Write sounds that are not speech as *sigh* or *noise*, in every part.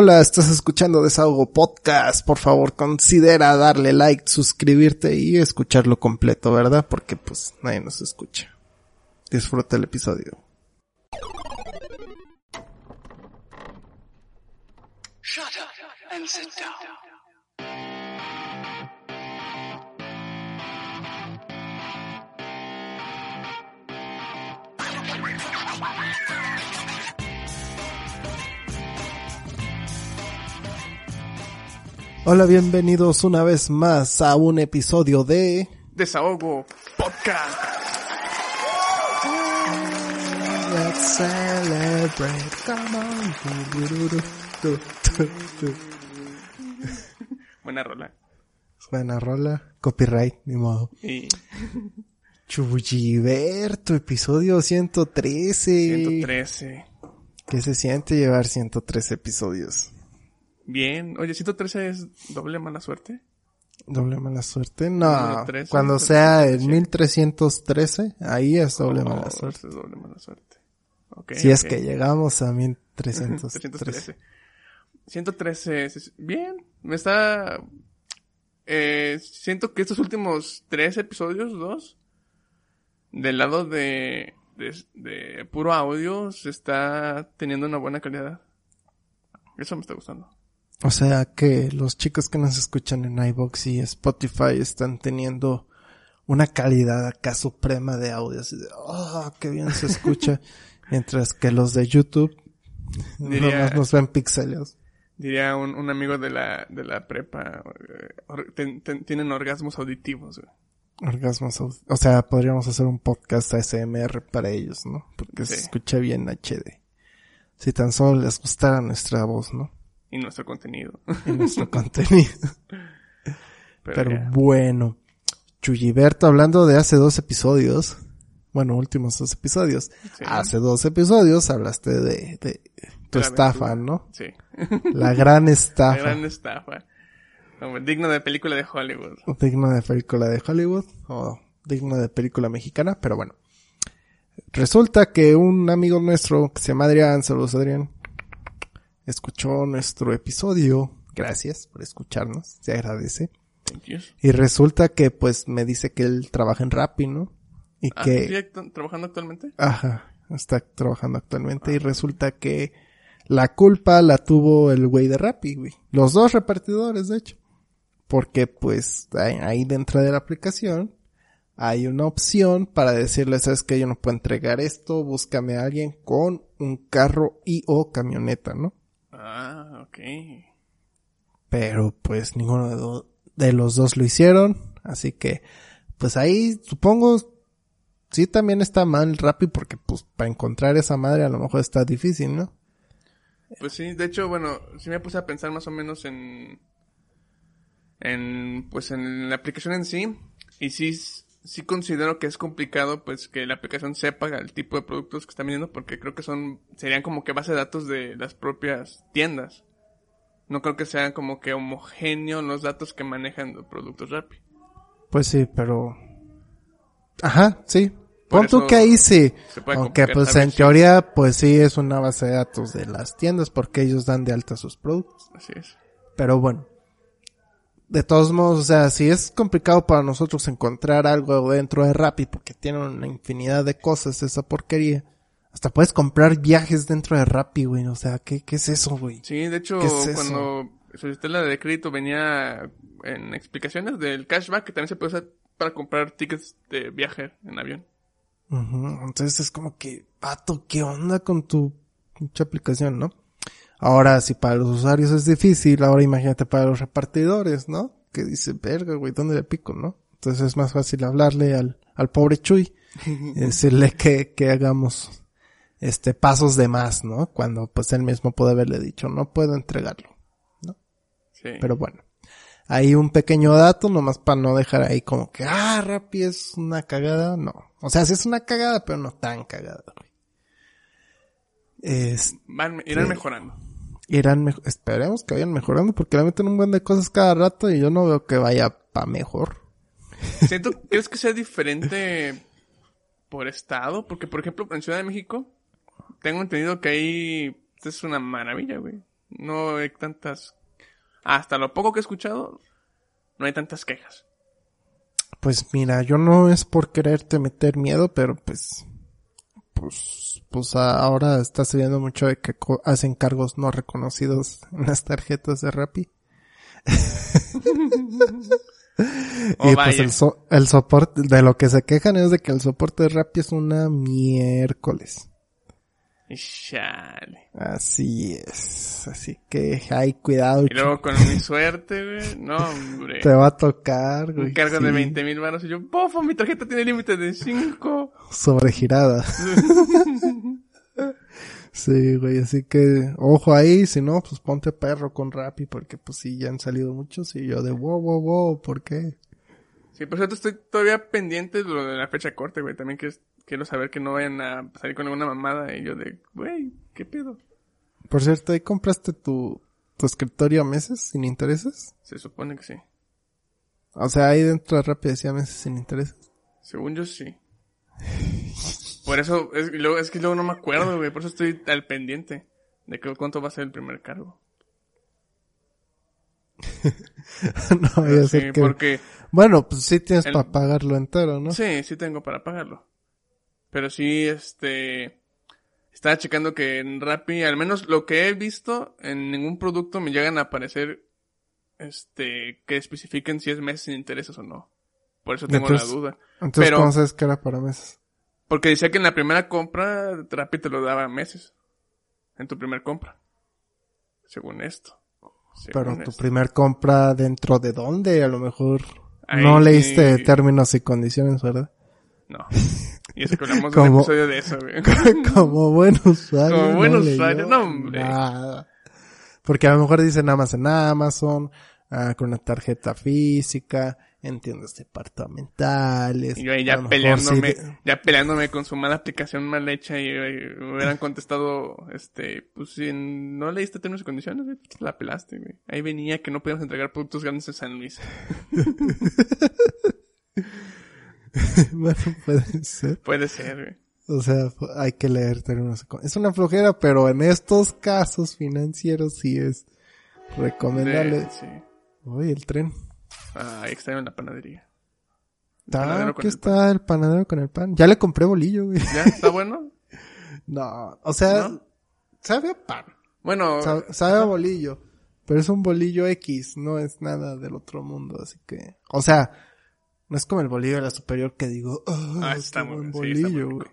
Hola, estás escuchando Desahogo Podcast. Por favor, considera darle like, suscribirte y escucharlo completo, ¿verdad? Porque pues nadie nos escucha. Disfruta el episodio. Shut up and sit down. Hola, bienvenidos una vez más a un episodio de Desahogo Podcast. Let's celebrate, come on. Buena rola. Buena rola, copyright, ni modo. Y Chuyiberto, episodio 113. 113. ¿Qué se siente llevar 113 episodios? Bien. Oye, 113 es doble mala suerte. Doble mala suerte. No, Número 13, cuando sea el 113. 1313, ahí es doble Oh, mala suerte. es doble mala suerte. Si es que llegamos a 1313. 313. 113. es- Bien. Me está... Eh, siento que estos últimos tres episodios, dos, del lado de, de, de puro audio, se está teniendo una buena calidad. Eso me está gustando. O sea que los chicos que nos escuchan en iBox y Spotify están teniendo una calidad acá suprema de audio. Así de, oh, qué bien se escucha. *laughs* Mientras que los de YouTube Diría- nomás nos ven píxeles. Diría un, un amigo de la, de la prepa, eh, or- ten- ten- tienen orgasmos auditivos. güey. Orgasmos. O sea, podríamos hacer un podcast ASMR para ellos, ¿no? Porque se escucha bien HD. Si tan solo les gustara nuestra voz, ¿no? Y nuestro contenido. Y nuestro *laughs* contenido. Pero, bueno, Chuyiberto, hablando de hace dos episodios, bueno, últimos dos episodios, Sí. hace dos episodios hablaste de, de tu La estafa, aventura. ¿no? Sí. La gran *laughs* La estafa, gran estafa. Hombre, digno de película de Hollywood. digno de película de Hollywood o digno de película mexicana, pero bueno. Resulta que un amigo nuestro que se llama Adrián, saludos Adrián, escuchó nuestro episodio, gracias por escucharnos, se agradece. Thank you. Y resulta que pues me dice que él trabaja en Rappi, ¿no? Y Ah, que, ¿sigue t- trabajando actualmente? ajá, está trabajando actualmente y resulta que la culpa la tuvo el güey de Rappi, güey. Los dos repartidores, de hecho. Porque pues ahí, ahí dentro de la aplicación hay una opción para decirle, sabes que yo no puedo entregar esto, búscame a alguien con un carro y o camioneta, ¿no? Ah, ok. pero pues ninguno de, do- de los dos lo hicieron, así que pues ahí supongo sí también está mal Rappi porque pues para encontrar esa madre a lo mejor está difícil, ¿no? Pues sí, de hecho, bueno, sí me puse a pensar más o menos en... En, pues en la aplicación en sí. Y sí, sí considero que es complicado, pues, que la aplicación sepa el tipo de productos que están vendiendo, porque creo que son, serían como que base de datos de las propias tiendas. No creo que sean como que homogéneos los datos que manejan los productos Rappi. Pues sí, pero ajá, sí. Pon tú que ahí sí. Aunque pues en teoría pues sí es una base de datos de las tiendas porque ellos dan de alta sus productos. Así es. Pero bueno. De todos modos, o sea, si es complicado para nosotros encontrar algo dentro de Rappi porque tiene una infinidad de cosas esa porquería. Hasta puedes comprar viajes dentro de Rappi, güey. O sea, ¿qué, qué es eso, güey? Sí, de hecho, cuando solicité la de crédito venía en explicaciones del cashback que también se puede usar para comprar tickets de viaje en avión. Entonces es como que, pato, ¿qué onda con tu pinche aplicación, no? Ahora, si para los usuarios es difícil, ahora imagínate para los repartidores, ¿no? Que dice, verga, güey, ¿dónde le pico, no? Entonces es más fácil hablarle al, al pobre Chuy y *laughs* decirle que, que hagamos, este, pasos de más, ¿no? Cuando, pues, él mismo puede haberle dicho, no puedo entregarlo. Sí. Pero bueno. Hay un pequeño dato, nomás para no dejar ahí como que, ah, Rappi es una cagada. No. O sea, sí es una cagada, pero no tan cagada, güey. Es, Van, irán Sí. mejorando. Irán, esperemos que vayan mejorando, porque le meten un buen de cosas cada rato y yo no veo que vaya pa' mejor. Siento, ¿crees que sea diferente por estado? Porque, por ejemplo, en Ciudad de México, tengo entendido que ahí es una maravilla, güey. No hay tantas... Hasta lo poco que he escuchado, no hay tantas quejas. Pues mira, yo no es por quererte meter miedo, pero pues, pues, pues ahora está sucediendo mucho de que co- hacen cargos no reconocidos *laughs* en las tarjetas de Rappi. *laughs* Oh, y pues vaya. el, so- el soporte, de lo que se quejan es de que el soporte de Rappi es una miércoles. Chale. Así es. Así que hay cuidado. Y luego con mi suerte, güey. No, hombre. Te va a tocar, güey. Un cargo de sí, 20 mil baros y yo, bofo, mi tarjeta tiene límite de 5. Sobregirada. *laughs* Sí, güey, así que ojo ahí, si no, pues ponte perro con Rappi, porque pues sí, ya han salido muchos y yo de wow, wow, wow, ¿por qué? Sí, por cierto, estoy todavía pendiente de lo de la fecha corte, güey. También que quiero saber que no vayan a salir con alguna mamada y yo de, güey, ¿qué pedo? Por cierto, ¿ahí compraste tu, tu escritorio a meses sin intereses? Se supone que sí. O sea, ahí dentro de Rappi decía meses sin intereses. Según yo sí. Por eso, es, y luego, es que luego no me acuerdo, güey. Por eso estoy al pendiente de que cuánto va a ser el primer cargo. *laughs* no vaya a Sí, ser que... porque Bueno, pues sí tienes El- para pagarlo entero, ¿no? sí, sí tengo para pagarlo. Pero sí, este, estaba checando que en Rappi, al menos lo que he visto, en ningún producto me llegan a aparecer, este, que especifiquen si es meses sin intereses o no. Por eso tengo Entonces- la duda. Entonces, pero- ¿cómo sabes que era para meses? Porque decía que en la primera compra, Rappi te lo daba meses. En tu primer compra. Según esto. Según Pero tu esto. primer compra dentro de dónde, a lo mejor Ahí no leíste sí. términos y condiciones, ¿verdad? No. *laughs* Y eso que hablamos de un episodio de eso, güey. *laughs* Como buen usuario. Como buen no usuario, no, hombre. Nada. Porque a lo mejor dicen nada más en Amazon, ah, con una tarjeta física, en tiendas departamentales. Y yo ahí ya peleándome, sí ya peleándome con su mala aplicación mal hecha y, me hubieran contestado, este, pues si no leíste términos y condiciones, pues, la pelaste, güey. Ahí venía que no podíamos entregar productos grandes en San Luis. *laughs* *laughs* bueno, puede ser. Puede ser, güey. O sea, hay que leer términos. Es una flojera, pero en estos casos financieros sí es recomendable. Sí. Uy, el tren. Ah, extraño la panadería. Ah, aquí el está el panadero con el pan. Ya le compré bolillo, güey. ¿Ya? ¿Está bueno? *laughs* No, o sea, ¿No? sabe a pan. Bueno, Sabe, sabe a bolillo. Pero es un bolillo X, no es nada del otro mundo, así que... O sea, no es como el bolillo de la superior que digo, oh, Ah, está muy buen bien, sí, está bolillo.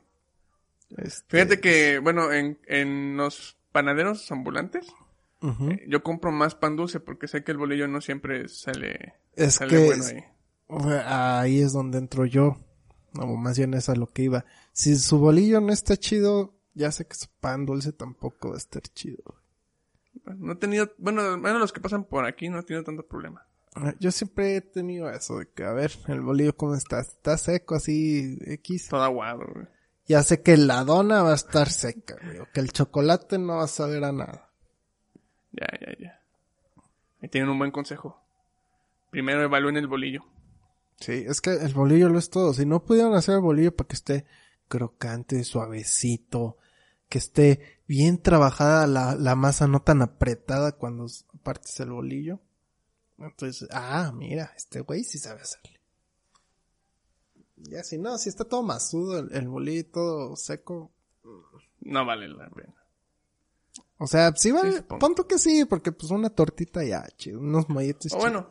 Este, fíjate que, bueno, en, en los panaderos ambulantes, eh, yo compro más pan dulce porque sé que el bolillo no siempre sale, Es sale que bueno es- ahí. sea, ahí es donde entro yo. O más bien es a lo que iba. Si su bolillo no está chido, ya sé que su pan dulce tampoco va a estar chido. No he tenido, bueno, bueno, los que pasan por aquí no he tenido tanto problema. Ah, Yo siempre he tenido eso de que, a ver, el bolillo cómo está. Está seco así, X. Todo aguado, güey. Ya sé que la dona va a estar seca, güey. O que el chocolate no va a saber a nada. Ya, ya, ya. Ahí tienen un buen consejo. Primero evalúen el bolillo. Sí, es que el bolillo lo es todo. Si no pudieron hacer el bolillo para que esté crocante, suavecito, que esté bien trabajada la, la masa, no tan apretada cuando partes el bolillo. Entonces, ah, mira, este güey sí sabe hacerle. Ya si no, si está todo masudo el, el bolillo todo seco. No vale la pena. O sea, sí vale, punto que sí, porque pues una tortita ya, chido, unos molletes O chidos. bueno,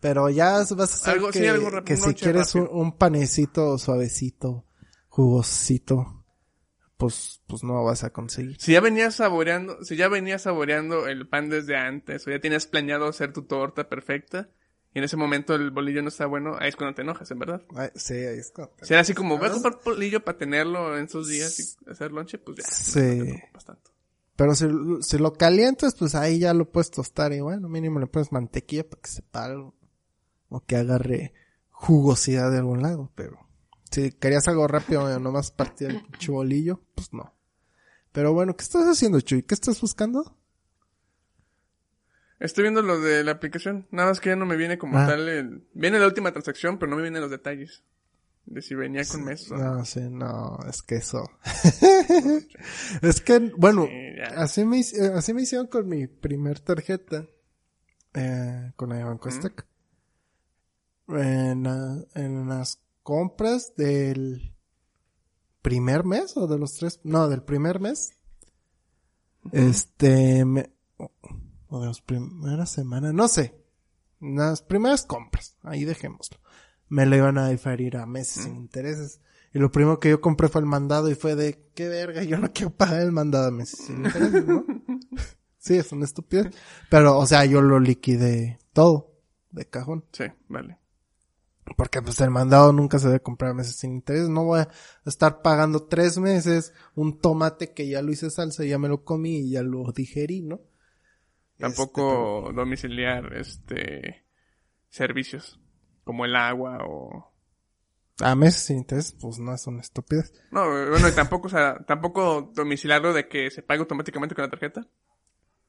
Pero ya vas a hacer Algo- que, sí, algo si quieres un, un panecito suavecito, jugosito, pues, pues no vas a conseguir. si ya venías saboreando, si ya venías saboreando el pan desde antes, o ya tienes planeado hacer tu torta perfecta, y en ese momento el bolillo no está bueno, ahí es cuando te enojas, en verdad. Ay, sí, ahí está. Si era así como, voy a comprar bolillo para tenerlo en esos días y hacer lonche, pues ya. Sí. no te tanto. Pero si, si lo calientas, pues ahí ya lo puedes tostar y bueno, mínimo le pones mantequilla para que sepa algo. O que agarre jugosidad de algún lado, pero si querías algo rápido, eh, nomás partir el pinche bolillo, pues no. Pero bueno, ¿qué estás haciendo, Chuy? ¿Qué estás buscando? Estoy viendo lo de la aplicación, nada más que ya no me viene como Ah. tal el... Viene la última transacción, pero no me vienen los detalles. De si venía con mes o No, sí, no, es que eso. *laughs* es que, bueno, Sí, así me, eh, así me hicieron con mi primer tarjeta, eh, con la Banco. Azteca. En, la- en las compras del primer mes o de los tres, no, del primer mes. Este, me, o de las primeras semanas, no sé. Las primeras compras, ahí dejémoslo. Me lo iban a diferir a meses sin intereses. Y lo primero que yo compré fue el mandado y fue de, qué verga, yo no quiero pagar el mandado a meses sin intereses, ¿no? *laughs* sí, es una estupidez. Pero, o sea, yo lo liquidé todo, de cajón. Sí, vale. Porque pues el mandado nunca se debe comprar meses sin interés. No voy a estar pagando tres meses un tomate que ya lo hice salsa, ya me lo comí y ya lo digerí, ¿no? Tampoco domiciliar, este, servicios. Como el agua o... Este, a meses sin interés, pues no es una estupidez. No, bueno, y tampoco, o sea, tampoco domiciliarlo de que se pague automáticamente con la tarjeta.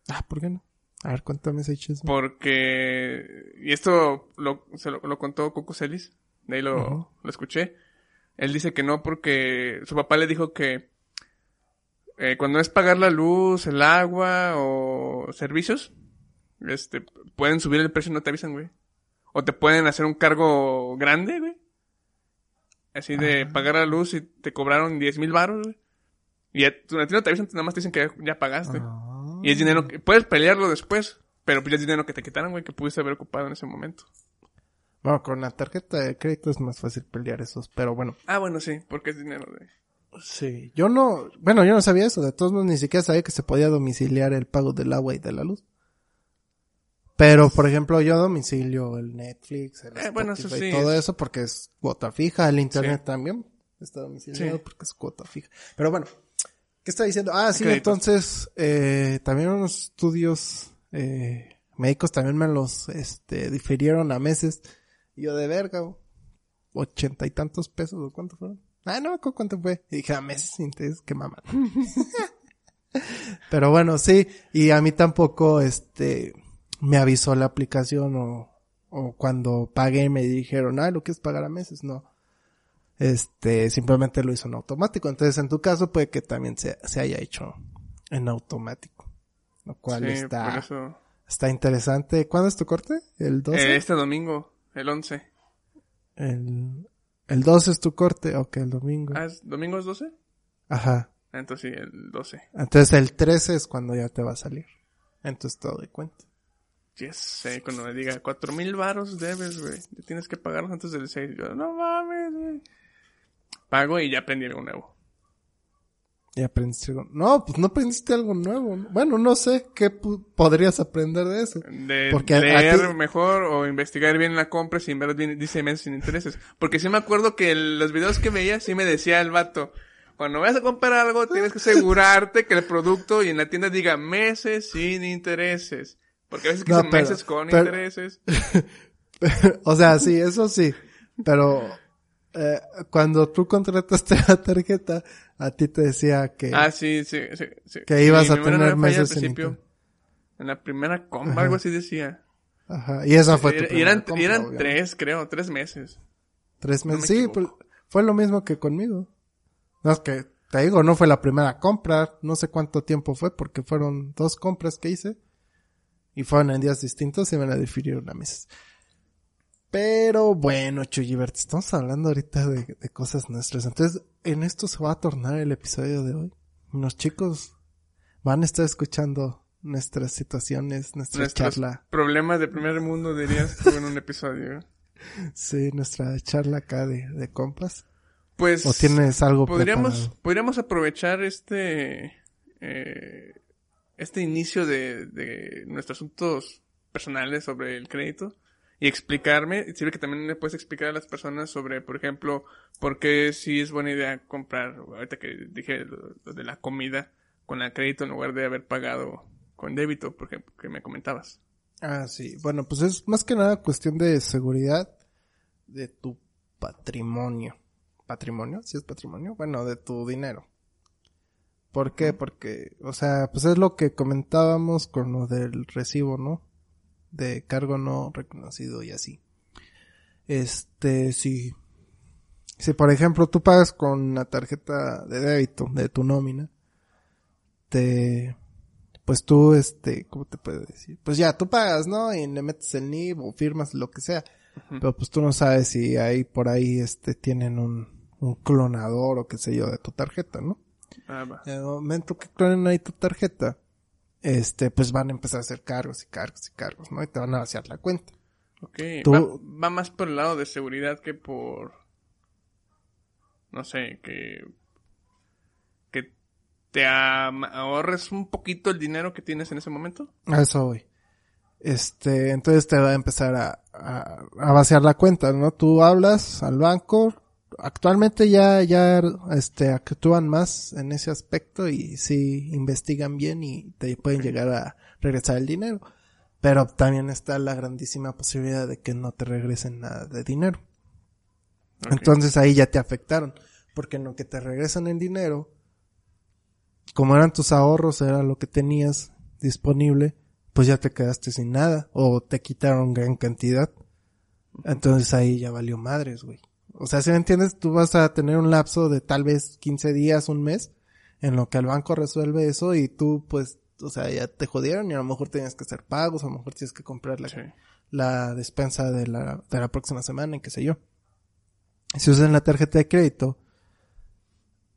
Ah, ¿por qué no? A ver, cuéntame ese chisme. Porque, y esto lo, se lo, lo contó Coco Celis, de ahí lo, lo escuché. Él dice que no porque su papá le dijo que eh, cuando es pagar la luz, el agua o servicios, este, pueden subir el precio y no te avisan, güey. O te pueden hacer un cargo grande, güey. Así de Ajá. pagar la luz y te cobraron 10 mil baros, güey. Y a, a ti no te avisan, nada más te dicen que ya, ya pagaste. Ah. Y es dinero que puedes pelearlo después, pero pues ya es dinero que te quitaron, güey, que pudiste haber ocupado en ese momento. Bueno, con la tarjeta de crédito es más fácil pelear esos, pero bueno. Ah, bueno, sí, porque es dinero de... Sí, yo no, bueno, yo no sabía eso, de todos modos ni siquiera sabía que se podía domiciliar el pago del agua y de la luz. Pero, por ejemplo, yo domicilio el Netflix, el Eh, bueno, eso sí, todo es- eso porque es cuota fija, el internet Sí. también está domiciliado Sí. porque es cuota fija. Pero bueno, ¿qué está diciendo? Ah, sí, entonces, eh, también unos estudios, eh, médicos también me los, este, difirieron a meses. Y yo de verga, ochenta y tantos pesos, ¿o cuánto fueron? Ah, no, ¿cu- ¿cuánto fue? Y dije, a meses interés, qué mamá. *laughs* Pero bueno, sí, y a mí tampoco, este, me avisó la aplicación o, o cuando pagué me dijeron, ah, lo quieres pagar a meses, no. Este, simplemente lo hizo en automático. Entonces, en tu caso puede que también se, se haya hecho en automático. Lo cual Sí, está, eso... está interesante. ¿Cuándo es tu corte? ¿El 12? Eh, este domingo, el 11. El, el 12 es tu corte, ok, el domingo. Ah, ¿es ¿domingo es 12? Ajá. Ah, entonces sí, el 12. Entonces el 13 es cuando ya te va a salir. Entonces todo de cuenta. Yes, eh, cuando me diga, cuatro mil varos debes, güey. Tienes que pagarlos antes del 6. Yo, no mames, güey. Pago y ya aprendí algo nuevo. Y aprendiste algo. No, pues no aprendiste algo nuevo. Bueno, no sé qué podrías aprender de eso. De Porque leer ti- mejor o investigar bien la compra sin ver bien, dice meses sin intereses. Porque sí me acuerdo que el- los videos que veía sí me decía el vato, cuando vayas a comprar algo tienes que asegurarte que el producto y en la tienda diga meses sin intereses. Porque a veces que pero- meses con pero- intereses. *laughs* o sea, sí, eso sí. Pero eh, cuando tú contrataste *laughs* la tarjeta, a ti te decía que... Ah, sí, sí, sí. sí. Que ibas a tener meses sin principio. interés. En la primera compra, Ajá. algo así decía. Ajá. Y esa fue tu primera eran, y compra, eran obviamente. tres, creo, tres meses. Tres No meses. me sí, pues, fue lo mismo que conmigo. No, es que, te digo, no fue la primera compra. No sé cuánto tiempo fue porque fueron dos compras que hice. Y fueron en días distintos y me la difirieron a meses. Pero bueno, Chuyibert, estamos hablando ahorita de, de cosas nuestras. Entonces, en esto se va a tornar el episodio de hoy. Los chicos van a estar escuchando nuestras situaciones, nuestra Nuestros charla. problemas de primer mundo, dirías tú en un episodio. Sí, nuestra charla acá de, de compas. Pues... ¿O tienes algo podríamos, preparado? podríamos aprovechar este... eh, este inicio de, de nuestros asuntos personales sobre el crédito y explicarme, sirve que también le puedes explicar a las personas sobre, por ejemplo, por qué sí es buena idea comprar, ahorita que dije lo, lo de la comida con el crédito en lugar de haber pagado con débito, por ejemplo, que me comentabas. Ah, sí. Bueno, pues es más que nada cuestión de seguridad de tu patrimonio. ¿Patrimonio? ¿Sí es patrimonio? Bueno, de tu dinero. ¿Por qué? Porque, o sea, pues es lo que comentábamos con lo del recibo, ¿no? De cargo no reconocido y así. Este, si, Si por ejemplo tú pagas con una tarjeta de débito de tu nómina, te, pues tú, este, ¿cómo te puedo decir? Pues ya, tú pagas, ¿no? Y le metes el NIB o firmas lo que sea. Pero pues tú no sabes si ahí por ahí, este, tienen un, un clonador o qué sé yo de tu tarjeta, ¿no? Ah, va. En el momento que clonen ahí tu tarjeta, este, pues van a empezar a hacer cargos y cargos y cargos, ¿no? Y te van a vaciar la cuenta. Ok. Tú- Va, va más por el lado de seguridad que por. No sé, que. Que te ahorres un poquito el dinero que tienes en ese momento. A eso voy. Este, entonces te va a empezar a, a, a vaciar la cuenta, ¿no? Tú hablas al banco. Actualmente ya, ya, este, actúan más en ese aspecto y sí investigan bien y te pueden llegar a regresar el dinero. Pero también está la grandísima posibilidad de que no te regresen nada de dinero. Entonces ahí ya te afectaron. Porque en lo que te regresan el dinero, como eran tus ahorros, era lo que tenías disponible, pues ya te quedaste sin nada. O te quitaron gran cantidad. Entonces ahí ya valió madres, güey. O sea, si me entiendes, tú vas a tener un lapso de tal vez 15 días, un mes, en lo que el banco resuelve eso y tú, pues, o sea, ya te jodieron y a lo mejor tienes que hacer pagos, a lo mejor tienes que comprar la, Sí. la despensa de la, de la próxima semana y qué sé yo. Si usas la tarjeta de crédito,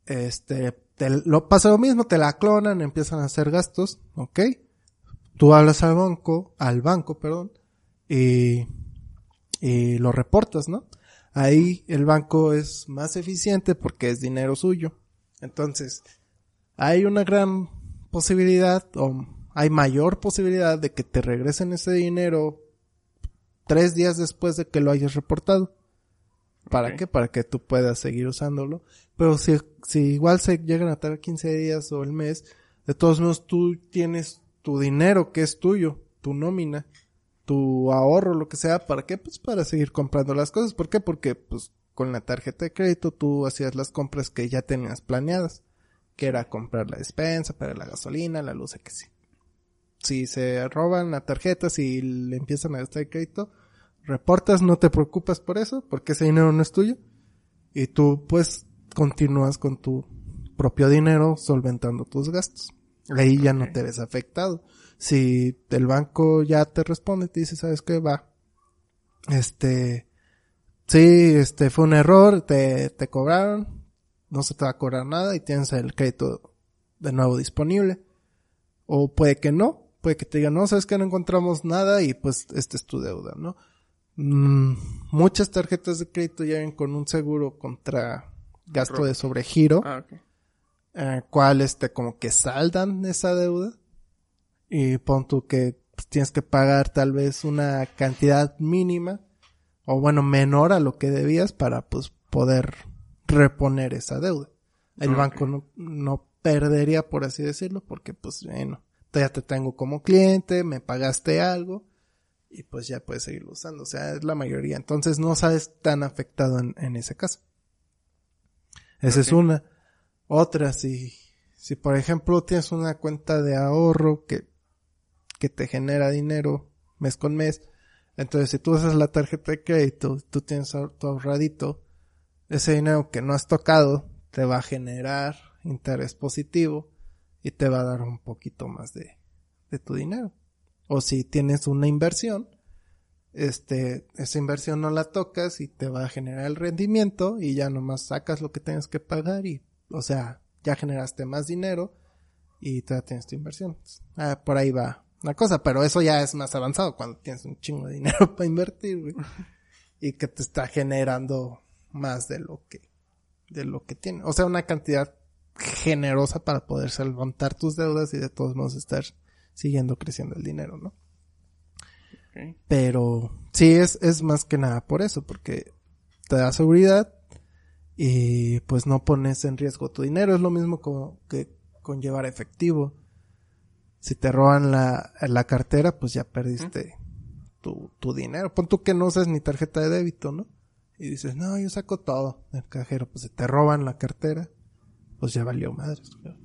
este, te lo pasa lo mismo, te la clonan, empiezan a hacer gastos, ¿ok? Tú hablas al banco, al banco, perdón, y, y lo reportas, ¿no? Ahí el banco es más eficiente porque es dinero suyo. Entonces, hay una gran posibilidad, o hay mayor posibilidad de que te regresen ese dinero tres días después de que lo hayas reportado. ¿Para qué? Para que tú puedas seguir usándolo. Pero si, si igual se llegan a tardar 15 días o el mes, de todos modos tú tienes tu dinero que es tuyo, tu nómina, tu ahorro, lo que sea, ¿para qué? Pues para seguir comprando las cosas. ¿Por qué? Porque pues con la tarjeta de crédito tú hacías las compras que ya tenías planeadas, que era comprar la despensa, para la gasolina, la luz, que sí. Si se roban la tarjeta, si le empiezan a gastar el crédito, reportas, no te preocupas por eso, porque ese dinero no es tuyo. Y tú pues continúas con tu propio dinero solventando tus gastos. Ahí ya no te ves afectado. Si el banco ya te responde, te dice, ¿sabes qué? Va. Este, sí, este fue un error, te, te cobraron, no se te va a cobrar nada y tienes el crédito de nuevo disponible. O puede que no, puede que te digan, no, sabes que no encontramos nada y pues esta es tu deuda, ¿no? Mm, muchas tarjetas de crédito ya vienen con un seguro contra gasto de sobregiro, Ah, ok. eh, cual este como que saldan esa deuda y pon tú que pues, tienes que pagar tal vez una cantidad mínima o bueno menor a lo que debías para pues poder reponer esa deuda. El banco no, no perdería por así decirlo porque pues bueno, ya te tengo como cliente, me pagaste algo y pues ya puedes seguirlo usando. O sea, es la mayoría. Entonces no sabes tan afectado en, en ese caso. Esa es una. Otra, si, si por ejemplo tienes una cuenta de ahorro que, que te genera dinero mes con mes, entonces si tú usas la tarjeta de crédito, tú tienes tu ahorradito, ese dinero que no has tocado te va a generar interés positivo y te va a dar un poquito más de, de tu dinero. O si tienes una inversión, este, esa inversión no la tocas y te va a generar el rendimiento y ya nomás sacas lo que tienes que pagar y, o sea, ya generaste más dinero y todavía tienes tu inversión. Ah, por ahí va la cosa, pero eso ya es más avanzado cuando tienes un chingo de dinero *laughs* para invertir, güey. Y que te está generando más de lo que, de lo que tiene. O sea, una cantidad generosa para poder levantar tus deudas y de todos modos estar siguiendo creciendo el dinero, ¿no? Pero sí es, es más que nada por eso, porque te da seguridad y pues no pones en riesgo tu dinero. Es lo mismo como que con llevar efectivo. Si te roban la, la cartera, pues ya perdiste tu, tu dinero. Pon tú que no usas ni tarjeta de débito, ¿no? Y dices, no, yo saco todo del cajero. Pues si te roban la cartera, pues ya valió madres.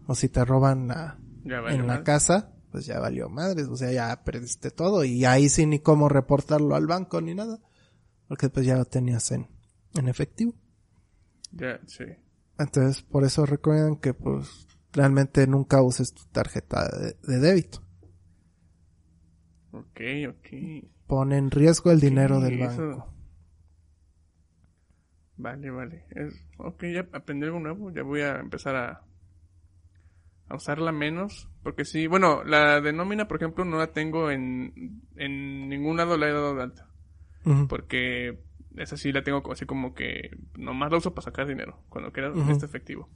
O si te roban la, en la casa, pues ya valió madres, o sea, ya perdiste todo y ahí sí ni cómo reportarlo al banco ni nada, porque pues ya lo tenías en, en efectivo. Ya, sí. Entonces, por eso recomiendan que, pues, realmente nunca uses tu tarjeta de, de débito. Ok, ok. Pone en riesgo el dinero del eso- banco. Vale, vale. Es, ok, ya aprendí algo nuevo. Ya voy a empezar a, a usarla menos. Porque sí, bueno, la de nómina, por ejemplo, no la tengo en, en ningún lado la he dado de alta. Porque esa sí la tengo así como que nomás la uso para sacar dinero. Cuando quiera Ujú. este efectivo.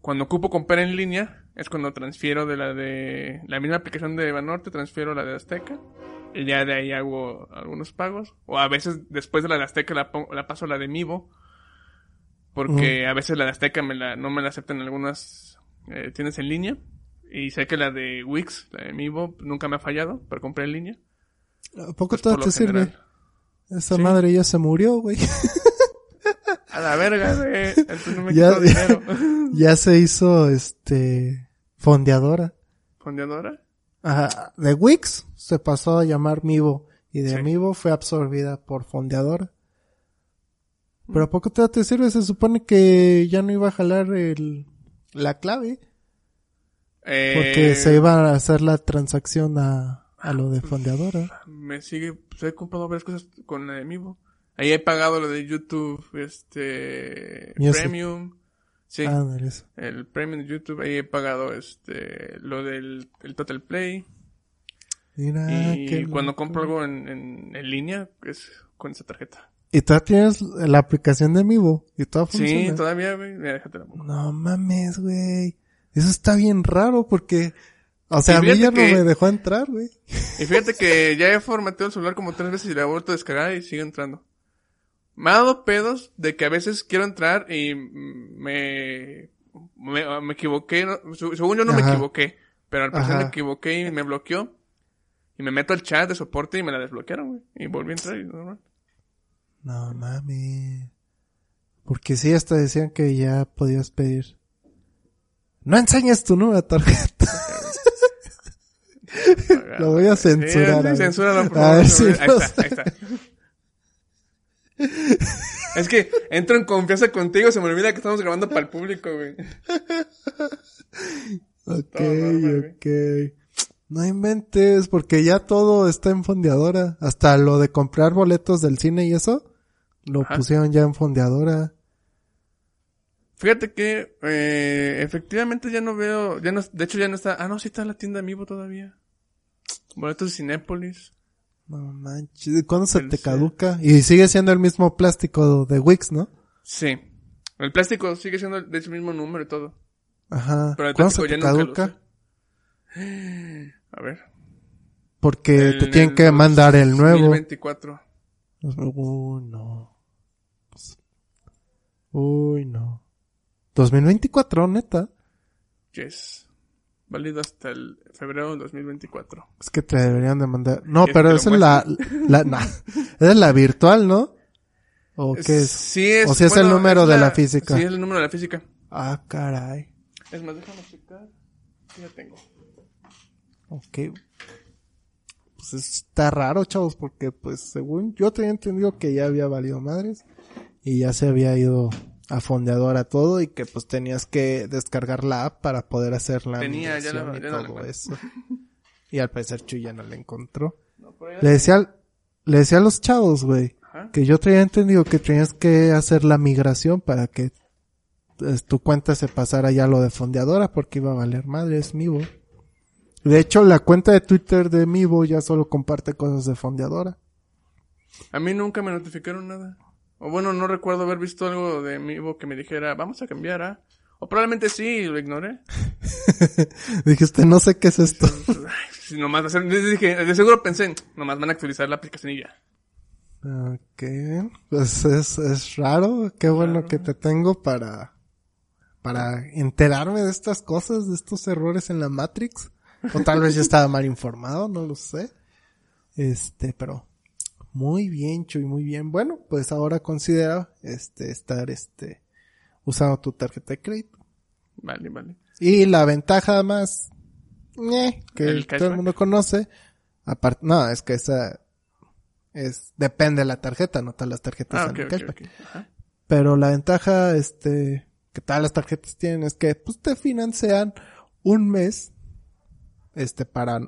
Cuando ocupo comprar en línea, es cuando transfiero de la de la misma aplicación de Banorte, transfiero la de Azteca. Y ya de ahí hago algunos pagos. O a veces después de la de Azteca la, la paso a la de Mivo. Porque a veces la de Azteca me la, no me la aceptan en algunas eh, tiendas en línea. Y sé que la de Wix, la de Mivo, nunca me ha fallado para comprar en línea. ¿A poco Pues, todo te sirve? Esa Sí. madre ya se murió, güey. *laughs* A la verga, güey. No me *laughs* Ya- quitó dinero. *laughs* ya se hizo, este, fondeadora. ¿Fondeadora? Ajá. De Wix se pasó a llamar Mivo. Y de Sí. Mivo fue absorbida por fondeadora. Pero ¿a poco todavía te sirve? Se supone que ya no iba a jalar el, la clave. Eh, Porque se iba a hacer la transacción a, a lo de fondeadora. Me sigue, pues he comprado varias cosas con la de Mivo. Ahí he pagado lo de YouTube, este, Music. Premium. Sí, Ah, no, el Premium de YouTube. Ahí he pagado, este, lo del el Total Play. Mira, y cuando loco. compro algo en, en, en línea, es con esa tarjeta. Y todavía tienes la aplicación de Mivo. Y todo Sí, funciona. todavía, güey. Mira, déjate la pongo. No mames, güey. Eso está bien raro porque... O sea, a mí ya no que- me dejó entrar, güey. Y fíjate que ya he formateado el celular como tres veces y la he vuelto a descargar y sigue entrando. Me ha dado pedos de que a veces quiero entrar y me, me, me equivoqué. Según yo no me equivoqué, pero al parecer me equivoqué y me bloqueó. Y me meto al chat de soporte y me la desbloquearon, güey. Y volví a entrar y normal. No mames. Porque sí, hasta decían que ya podías pedir. No enseñes tu nueva tarjeta. *laughs* Lo voy a censurar, a ver. censúralo, por A favor. ver no si ahí no está, ahí está. Es que entro en confianza contigo, se me olvida que estamos grabando para el público, güey. Ok, normal, ok. No inventes, porque ya todo está en fondeadora. Hasta lo de comprar boletos del cine y eso, lo Ajá. pusieron ya en fondeadora. Fíjate que eh, efectivamente ya no veo, ya no, de hecho ya no está, ah no, sí está en la tienda Amiibo todavía. Boletos de Cinépolis. No manches, ¿cuándo se te caduca? Y sigue siendo el mismo plástico de Wix, ¿no? Sí. El plástico sigue siendo de ese mismo número y todo. Ajá. Pero el ¿Cuándo se te caduca? *gasps* A ver. Porque El- te tienen que mandar el nuevo. 2024. Uy, no. Uy, no. 2024, neta. Yes. Válido hasta el febrero del 2024. Es que te deberían de mandar. No, ¿Quieres pero esa es la, la, no. *laughs* Esa es la virtual, ¿no? ¿O qué es? Sí es. O si es el número de la física. Sí, es el número de la física. Ah, caray. Es más, déjame checar. Ya tengo. Ok. Pues está raro, chavos, porque pues según yo tenía entendido que ya había valido madres y ya se había ido a fondeadora todo y que pues tenías que descargar la app para poder hacer la Tenía, ya la- migración y la todo eso. Y al parecer Chuy ya no la encontró. No, Le decía, al- le decía a los chavos, güey, que yo tenía entendido que tenías que hacer la migración para que pues, tu cuenta se pasara ya lo de fondeadora porque iba a valer madre, es Mivo. De hecho, la cuenta de Twitter de Mivo ya solo comparte cosas de fondeadora. A mí nunca me notificaron nada. O bueno, no recuerdo haber visto algo de Mivo que me dijera, vamos a cambiar, ¿ah? O probablemente sí, lo ignoré. *laughs* Dijiste, no sé qué es esto. *laughs* Ay, nomás, sea, dije, de seguro pensé, nomás van a actualizar la aplicación y ya. Ok, pues es, es raro. Qué bueno Raro. que te tengo para, para enterarme de estas cosas, de estos errores en la Matrix. O tal vez yo estaba mal informado, no lo sé. Este, pero muy bien, Chuy, muy bien. Bueno, pues ahora considera, este, estar, este, usando tu tarjeta de crédito. Vale, vale. Y la ventaja más, ñe, que ¿El todo el mundo conoce, aparte, no, es que esa es, depende de la tarjeta, no todas las tarjetas Ah, dan ok, ok, cashback. ok. Ajá. Pero la ventaja, este, que todas las tarjetas tienen es que, pues, te financian un mes, este, para,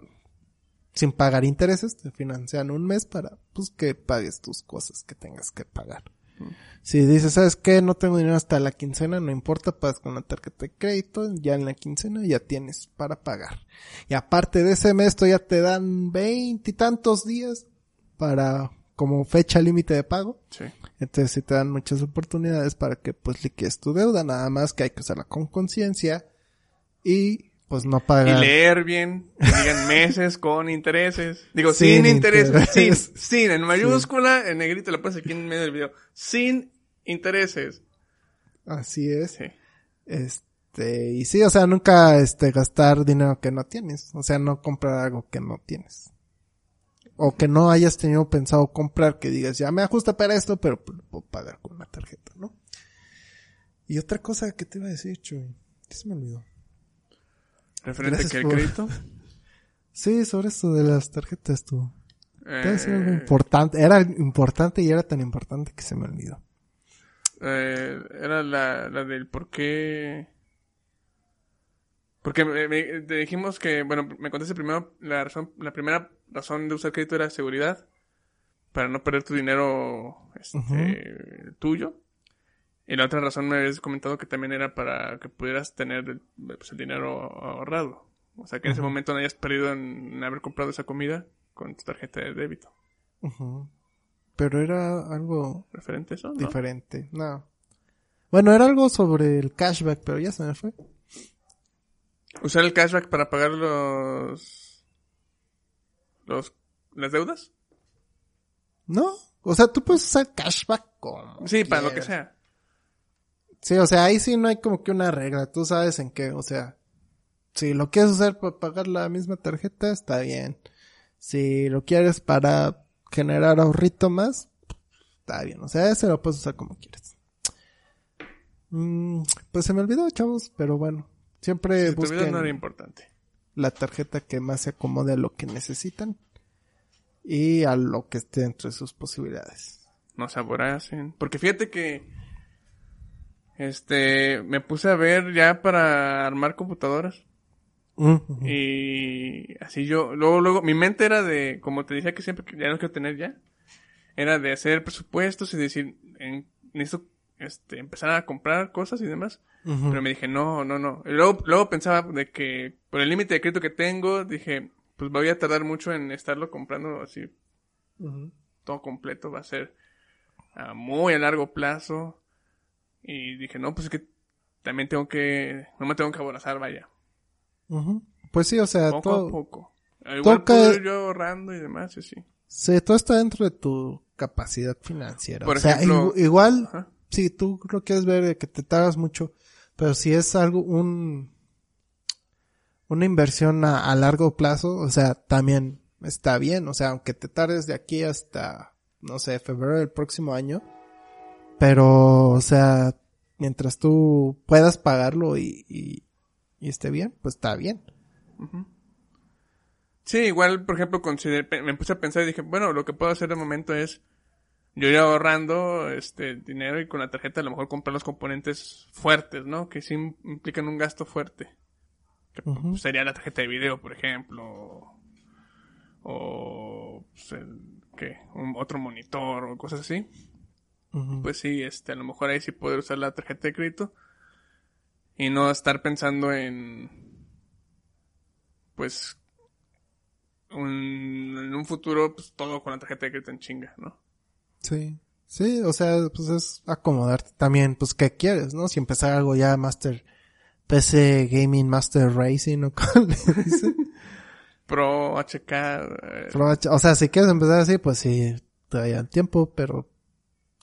sin pagar intereses, te financian un mes para, pues, que pagues tus cosas que tengas que pagar. Si dices, ¿sabes qué? No tengo dinero hasta la quincena, no importa, pagas con la tarjeta de crédito, ya en la quincena ya tienes para pagar. Y aparte de ese mes, ya te dan veintitantos días para, como fecha límite de pago. Sí. Entonces sí te dan muchas oportunidades para que pues liquides tu deuda, nada más que hay que usarla con conciencia y pues no Y pagar. leer bien, que digan *laughs* meses con intereses. Digo, Sin sin, intereses. Sin, intereses. sin, en mayúscula, en negrito lo pones aquí en medio del video. Sin intereses. Así es. Sí. Este, y sí, o sea, nunca este gastar dinero que no tienes, o sea, no comprar algo que no tienes. O que no hayas tenido pensado comprar, que digas, ya me ajusta para esto, pero pues, lo puedo pagar con una tarjeta, ¿no? Y otra cosa que te iba a decir, Chuy, que se me olvidó. Referente el por- crédito. *laughs* Sí, sobre esto de las tarjetas, tú. Ser algo Eh, importante. Era importante y era tan importante que se me olvidó. eh, era la, la del por qué. Porque me, me- te dijimos que, bueno, me contaste primero la razón, la primera razón de usar crédito era seguridad, para no perder tu dinero, este, tuyo. Y la otra razón me habías comentado que también era para que pudieras tener el, pues, el dinero ahorrado. O sea, que en ese momento no hayas perdido en haber comprado esa comida con tu tarjeta de débito. Pero era algo ¿Referente eso? ¿no? diferente. No. Bueno, era algo sobre el cashback, pero ya se me fue. Usar el cashback para pagar los. los las deudas. ¿No? O sea, tú puedes usar cashback como Sí, para lo que sea. Sí, o sea, ahí sí no hay como que una regla. Tú sabes en qué, o sea, si lo quieres usar para pagar la misma tarjeta, está bien. Si lo quieres para generar ahorrito más, está bien. O sea, ese lo puedes usar como quieres. Mm, pues se me olvidó, chavos, pero bueno. Siempre Si busquen no era importante. la tarjeta que más se acomode a lo que necesitan y a lo que esté dentro de sus posibilidades. No se aboracen. Porque fíjate que. Este. Me puse a ver ya para armar computadoras. Ujú. Y así yo, luego, luego, mi mente era de, como te decía que siempre ya no quiero tener ya, era de hacer presupuestos y decir, en, necesito, este, empezar a comprar cosas y demás. Pero me dije, no, no, no. Y luego, luego pensaba de que, por el límite de crédito que tengo, dije, pues voy a tardar mucho en estarlo comprando así, todo completo, va a ser a muy a largo plazo. Y dije, no, pues es que también tengo que, no me tengo que aborazar, vaya. Pues sí, o sea, Poco todo, a poco. Igual toca- yo ahorrando y demás, y así. sí, todo está dentro de tu capacidad financiera. Por o sea, ejemplo- igual, Ajá. si tú lo quieres ver de que te tardas mucho, pero si es algo, un, una inversión a, a largo plazo, o sea, también está bien, o sea, aunque te tardes de aquí hasta, no sé, febrero del próximo año, pero, o sea, mientras tú puedas pagarlo y, y, y esté bien, pues está bien. Sí, igual, por ejemplo, consideré, me puse a pensar y dije, bueno, lo que puedo hacer de momento es yo ir ahorrando este dinero y con la tarjeta a lo mejor comprar los componentes fuertes, ¿no? Que sí im- implican un gasto fuerte. Que pues, sería la tarjeta de video, por ejemplo. O pues, el- ¿qué? Un, otro monitor o cosas así. Pues sí, este, a lo mejor ahí sí poder usar la tarjeta de crédito. Y no estar pensando en, pues, un- en un futuro, pues todo con la tarjeta de crédito en chinga, ¿no? Sí. Sí, o sea, pues es acomodarte también, pues, ¿qué quieres, no? Si empezar algo ya Master, PC Gaming Master Racing o *laughs* como le. Pro, HK, eh, Aprovecha- o sea, si quieres empezar así, pues sí, todavía tiempo, pero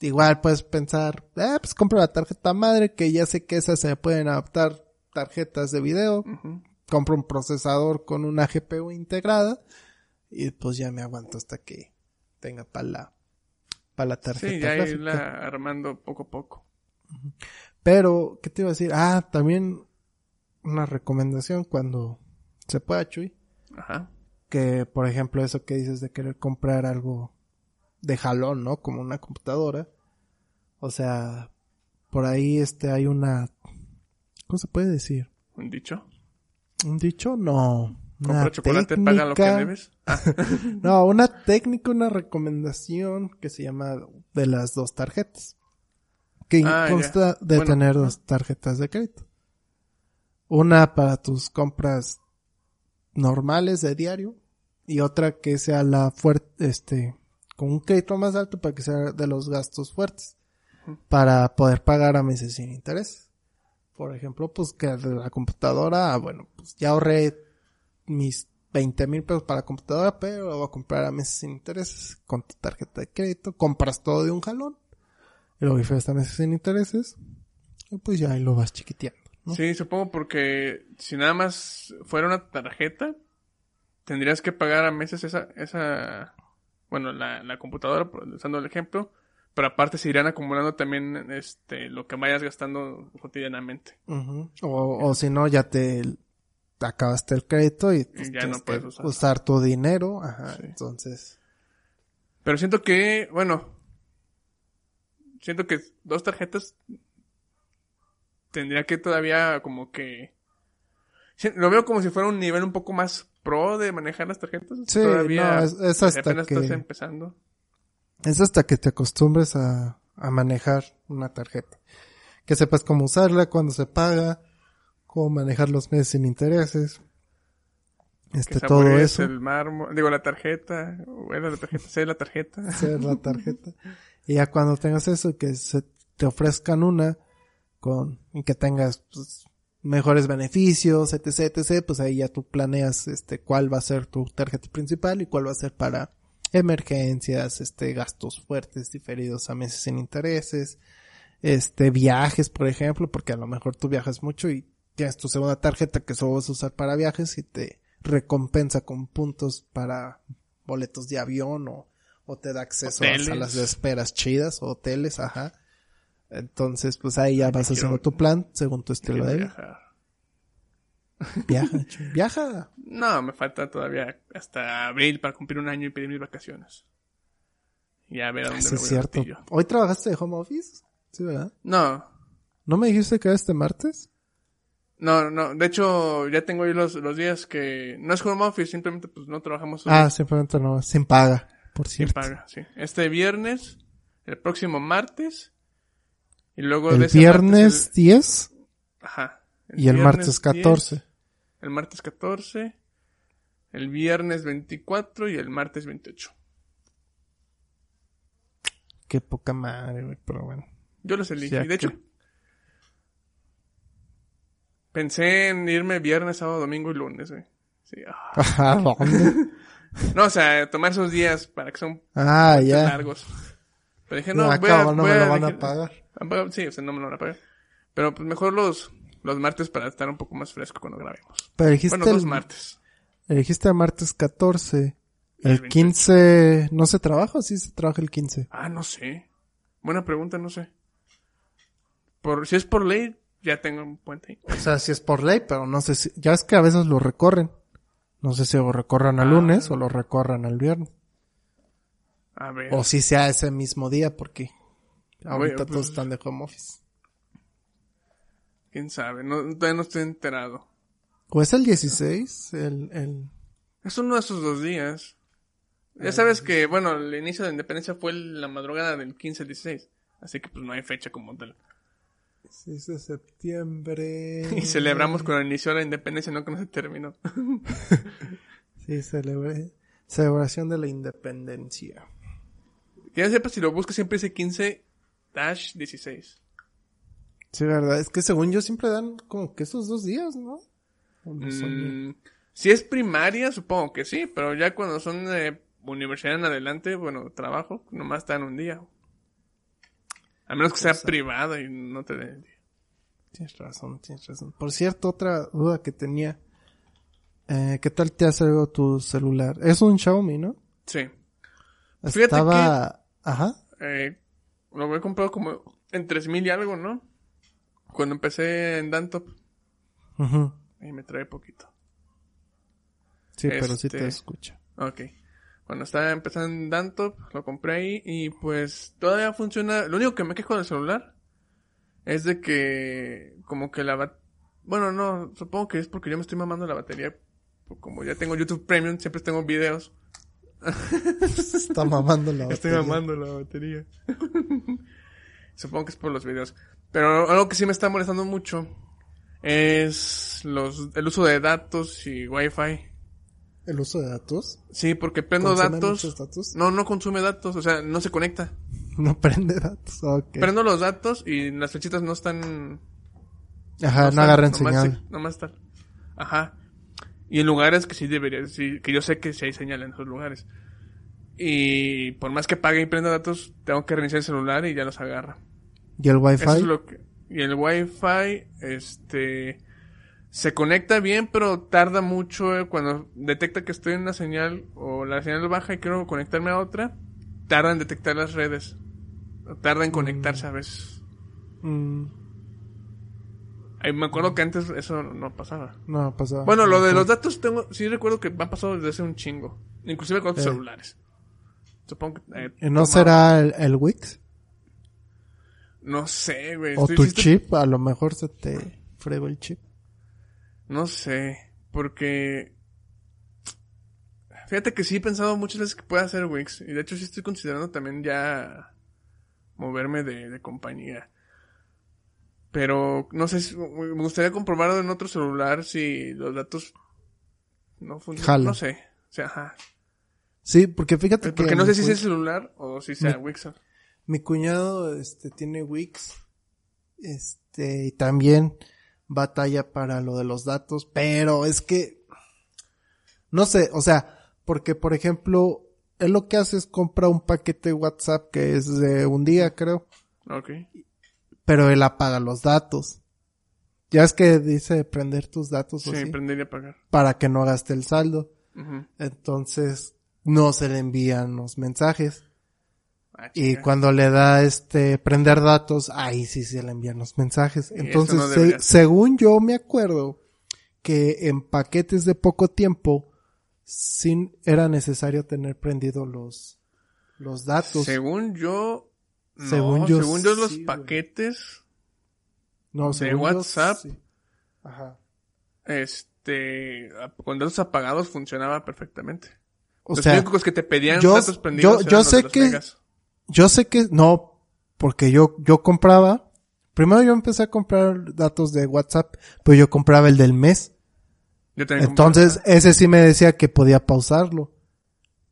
igual puedes pensar, eh, pues compro la tarjeta madre, que ya sé que esas se pueden adaptar tarjetas de video, compro un procesador con una GPU integrada, y pues ya me aguanto hasta que tenga para la, para la tarjeta Sí, ya gráfica. irla armando poco a poco. Pero, ¿qué te iba a decir? Ah, también una recomendación cuando se pueda, Chuy. Ajá. Que, por ejemplo, eso que dices de querer comprar algo de jalón, ¿no? Como una computadora. O sea, por ahí este hay una ¿cómo se puede decir? ¿Un dicho? Un dicho no. Compra chocolate, paga lo que técnica- debes. Ah, *laughs* No, una técnica, una recomendación que se llama de las dos tarjetas. Que Ah, ya. consta de Bueno, tener dos tarjetas de crédito. Una para tus compras normales de diario y otra que sea la fuerte, este, con un crédito más alto para que sea de los gastos fuertes. Para poder pagar a meses sin interés. Por ejemplo, pues que de la computadora, ah, bueno, pues ya ahorré mis 20 mil pesos para la computadora, pero lo voy a comprar a meses sin intereses con tu tarjeta de crédito. Compras todo de un jalón. Y lo bifes a meses sin intereses. Y pues ya ahí lo vas chiquiteando. ¿no? Sí, supongo porque si nada más fuera una tarjeta, tendrías que pagar a meses esa, esa, bueno, la, la computadora, usando el ejemplo, pero aparte se irán acumulando también, este, lo que vayas gastando cotidianamente. O, o si no, ya te te acabaste el crédito y pues, ya no puedes usar. tu dinero. Ajá, Sí. entonces. Pero siento que, bueno, siento que dos tarjetas tendría que todavía como que... Lo veo como si fuera un nivel un poco más pro de manejar las tarjetas. Sí, todavía no, es, es hasta apenas que, estás empezando. es hasta que te acostumbres a, a manejar una tarjeta. Que sepas cómo usarla, cuándo se paga, cómo manejar los meses sin intereses. Este, todo saborees eso. el mármol, digo la tarjeta, o era la tarjeta, sí, la tarjeta. *laughs* hacer la tarjeta. Y ya cuando tengas eso, que se te ofrezcan una con, y que tengas pues, mejores beneficios, etc, etc, pues ahí ya tú planeas este cuál va a ser tu tarjeta principal y cuál va a ser para emergencias, este gastos fuertes diferidos a meses sin intereses, este viajes, por ejemplo, porque a lo mejor tú viajas mucho y tienes tu segunda tarjeta que solo vas a usar para viajes y te recompensa con puntos para boletos de avión o, o te da acceso a Hoteles. salas de esperas chidas o hoteles, ajá. Entonces, pues ahí ya vas haciendo tu plan según tu estilo de vida. Viaja, *laughs* viaja. No, me falta todavía hasta abril para cumplir un año y pedir mis vacaciones. Y a ver a dónde Sí, me es voy cierto. ratillo. ¿Hoy trabajaste de home office? Sí, ¿verdad? No, ¿No me dijiste que era este martes? no, no. De hecho, ya tengo ahí los, los días que no es home office, simplemente pues no trabajamos Ah, simplemente no, sin paga, por sin cierto. paga, sí. Este viernes, el próximo martes, y luego de El ese viernes martes, 10 el- ajá. y el martes 10, 14. el martes 14, el viernes 24 y el martes 28. Qué poca madre, güey, pero bueno. Yo los elegí. Ya de hecho, que- pensé en irme viernes, sábado, domingo y lunes, güey. Sí. *laughs* Ajá, ¿dónde? *laughs* No, o sea, tomar esos días para que son Ah, ya. largos. Pero dije, no, No, voy a, acabo, no voy me a lo van a pagar. Ah, Sí, o sea, no me lo van a pagar. Pero pues mejor los, los martes para estar un poco más fresco cuando grabemos. Pero dijiste Bueno, el, martes. dijiste el martes 14. El El 28. 15, ¿no se trabaja o sí se trabaja el 15? Ah, no sé. Buena pregunta, no sé. Por, si es por ley, ya tengo un puente ahí. O sea, si es por ley, pero no sé si, ya es que a veces lo recorren. No sé si lo recorran al Ah. lunes o lo recorran al viernes. A ver. O si sea ese mismo día, porque ahorita pues- todos están de home office. Quién sabe. No, todavía no estoy enterado. ¿O es el 16? El, el... Es uno de esos dos días. Ya sabes que, bueno, el inicio de la independencia fue la madrugada del 15 al 16. Así que pues no hay fecha como tal. 16 de septiembre. *laughs* Y celebramos cuando inició la independencia, no cuando se terminó. *laughs* Sí, celebré. Celebración de la independencia. Que ya sepas, si lo buscas siempre dice 15 dash 16. Sí, verdad. Es que según yo siempre dan como que esos dos días, ¿no? ¿O no son? Mm, si es primaria, supongo que sí, pero ya cuando son de universidad en adelante, bueno, trabajo, nomás dan un día. A menos que sea Cosa. privada y no te den. Tienes razón, tienes razón. Por cierto, otra duda que tenía. Eh, ¿Qué tal te ha salido tu celular? Es un Xiaomi, ¿no? Sí. Fíjate Estaba... Ajá. Eh, lo había comprado como en 3000 y algo, ¿no? Cuando empecé en Dantop, Ujú. ahí me trae poquito. Sí, pero sí Este- te escucha. Ok. Cuando estaba empezando en Dantop, lo compré ahí y pues todavía funciona. Lo único que me quejo del celular es de que como que la bat- bueno, no, supongo que es porque yo me estoy mamando la batería. Como ya tengo YouTube Premium, siempre tengo videos. Está mamando la Estoy batería. mamando la batería. *laughs* Supongo que es por los videos. Pero algo que sí me está molestando mucho es los, el uso de datos y Wi-Fi. ¿El uso de datos? Sí, porque prendo ¿Consume datos. datos? No, no consume datos, o sea, no se conecta. *laughs* No prende datos. Ok. Prendo los datos y las flechitas no están. Ajá, no, están, agarran señal. nomás están. Ajá. Y en lugares que sí debería, sí, que yo sé que sí hay señal en esos lugares. Y por más que pague y prenda datos, tengo que reiniciar el celular y ya los agarra. ¿Y el wifi? Eso es lo que, y el Wi-Fi, este, se conecta bien, pero tarda mucho eh, cuando detecta que estoy en una señal o la señal baja y quiero conectarme a otra, tarda en detectar las redes. Tarda en conectarse a veces. Mm, Ay, me acuerdo que antes eso no pasaba. no, pasaba. Bueno, lo de los datos tengo, sí recuerdo que me ha pasado desde hace un chingo. Inclusive con otros Eh. celulares. Supongo que... eh, ¿Y ¿No tomaba- será el, el Wix? No sé, güey. ¿O tu chip? A lo mejor se te fregó el chip. No sé, porque... Fíjate que sí he pensado muchas veces que puede hacer Wix. Y de hecho sí estoy considerando también ya moverme de, de compañía. Pero no sé, si- me gustaría comprobarlo en otro celular si los datos no funcionan. No sé. O sea, ajá. Sí, porque fíjate que... Porque no sé mi si es el celular o si sea Wix. Mi cuñado, este, tiene Wix. Este, y también batalla para lo de los datos, pero es que, no sé, o sea, porque por ejemplo, él lo que hace es compra un paquete WhatsApp que es de un día, creo, Ok. Pero él apaga los datos. Ya es que dice prender tus datos Sí, o sí, prender y apagar. para que no gaste el saldo. Entonces, no se le envían los mensajes. Ah, Y cuando le da este prender datos, ahí sí se le envían los mensajes. Entonces, no se- según yo me acuerdo que en paquetes de poco tiempo sí era necesario tener prendido los los datos. Según yo... No, Según según yo, yo, los güey. paquetes no, de yo, WhatsApp. sí. Ajá. este con datos apagados funcionaba perfectamente. O los sea, únicos que te pedían yo- datos prendidos yo- yo sé que- megas. yo sé que no, porque yo yo compraba Primero yo empecé a comprar datos de WhatsApp, pero yo compraba el del mes. Yo Entonces, compraba. ese sí me decía que podía pausarlo.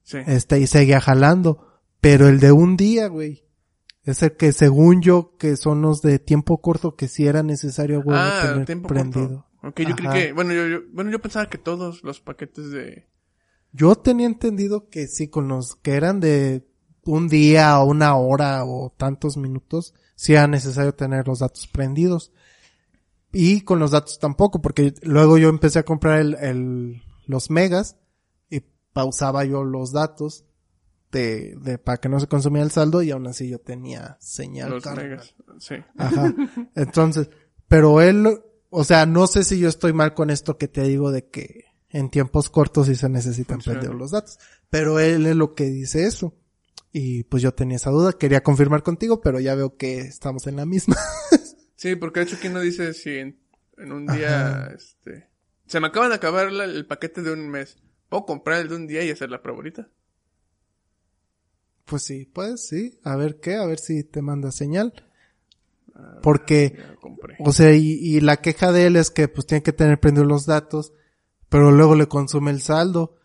sí. Este, y seguía jalando. Pero el de un día, güey. Es el que según yo, que son los de tiempo corto, que sí era necesario, güey, ah, tener tiempo prendido. corto. Ok, yo creí que, bueno, yo, yo, bueno, yo pensaba que todos los paquetes de, Yo tenía entendido que sí, con los que eran de un día o una hora o tantos minutos, sí era necesario tener los datos prendidos. Y con los datos tampoco, porque luego yo empecé a comprar el, el- los megas y pausaba yo los datos de, de, para que no se consumía el saldo y aún así yo tenía señal. los megas. Sí. Ajá. Entonces, pero él, o sea, no sé si yo estoy mal con esto que te digo de que en tiempos cortos sí se necesitan perder los datos. Pero él es lo que dice eso. Y pues yo tenía esa duda, quería confirmar contigo, pero ya veo que estamos en la misma. *laughs* Sí, porque de hecho aquí no dice si en, en un día, Ajá. este, se me acaba de acabar la- el paquete de un mes. ¿Puedo comprar el de un día y hacer la prueba ahorita? Pues sí, pues sí. A ver qué, a ver si te manda señal. Porque, compré. o sea, y, y la queja de él es que pues tiene que tener prendidos los datos, pero luego le consume el saldo.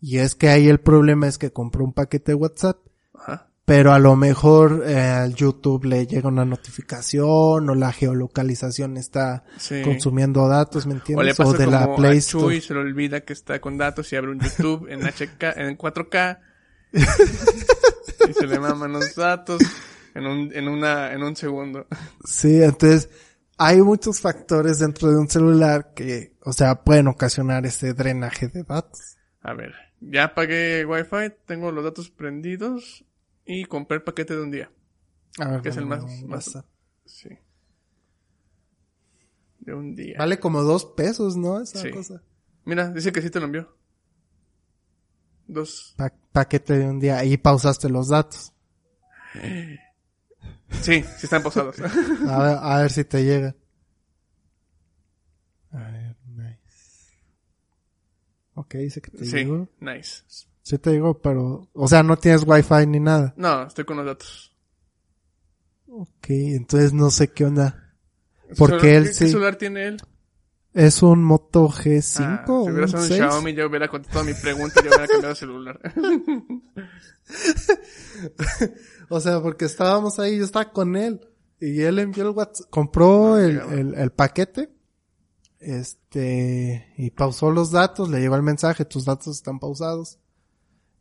Y es que ahí el problema es que compró un paquete de WhatsApp Ajá. pero a lo mejor eh, al YouTube le llega una notificación o la geolocalización está Sí. consumiendo datos, ¿me O le entiendes? pasa O de como la Play a Store. Chuy, se le olvida que está con datos y abre un YouTube en HK, en 4K. *laughs* y se le maman los datos en un, en una, en un segundo. Sí, entonces hay muchos factores dentro de un celular que, o sea, pueden ocasionar ese drenaje de datos. A ver, ya pagué Wi-Fi, tengo los datos prendidos y compré el paquete de un día. A ver, Que es el más- más- Sí. De un día. Vale como dos pesos, ¿no? Esa Sí. cosa. Mira, dice que sí te lo envió. Dos. Pa- paquete de un día. Ahí pausaste los datos. Sí, sí están pausados. *laughs* A ver, a ver si te llega. A ver, nice. Ok, dice que te sí, llegó. nice. Sí te llegó, pero, o sea, no tienes wifi ni nada. No, estoy con los datos. Ok, entonces no sé qué onda. ¿Su Porque celular- él ¿qué, sí. ¿Qué celular tiene él? ¿Es un Moto G5 Ah, si hubiera sido un 6? Xiaomi, yo hubiera contestado mi pregunta y yo hubiera cambiado de celular. *laughs* O sea, porque estábamos ahí, yo estaba con él. Y él envió el WhatsApp, compró No, el, llegaba. el, el paquete. Este, y pausó los datos, le llegó el mensaje, tus datos están pausados.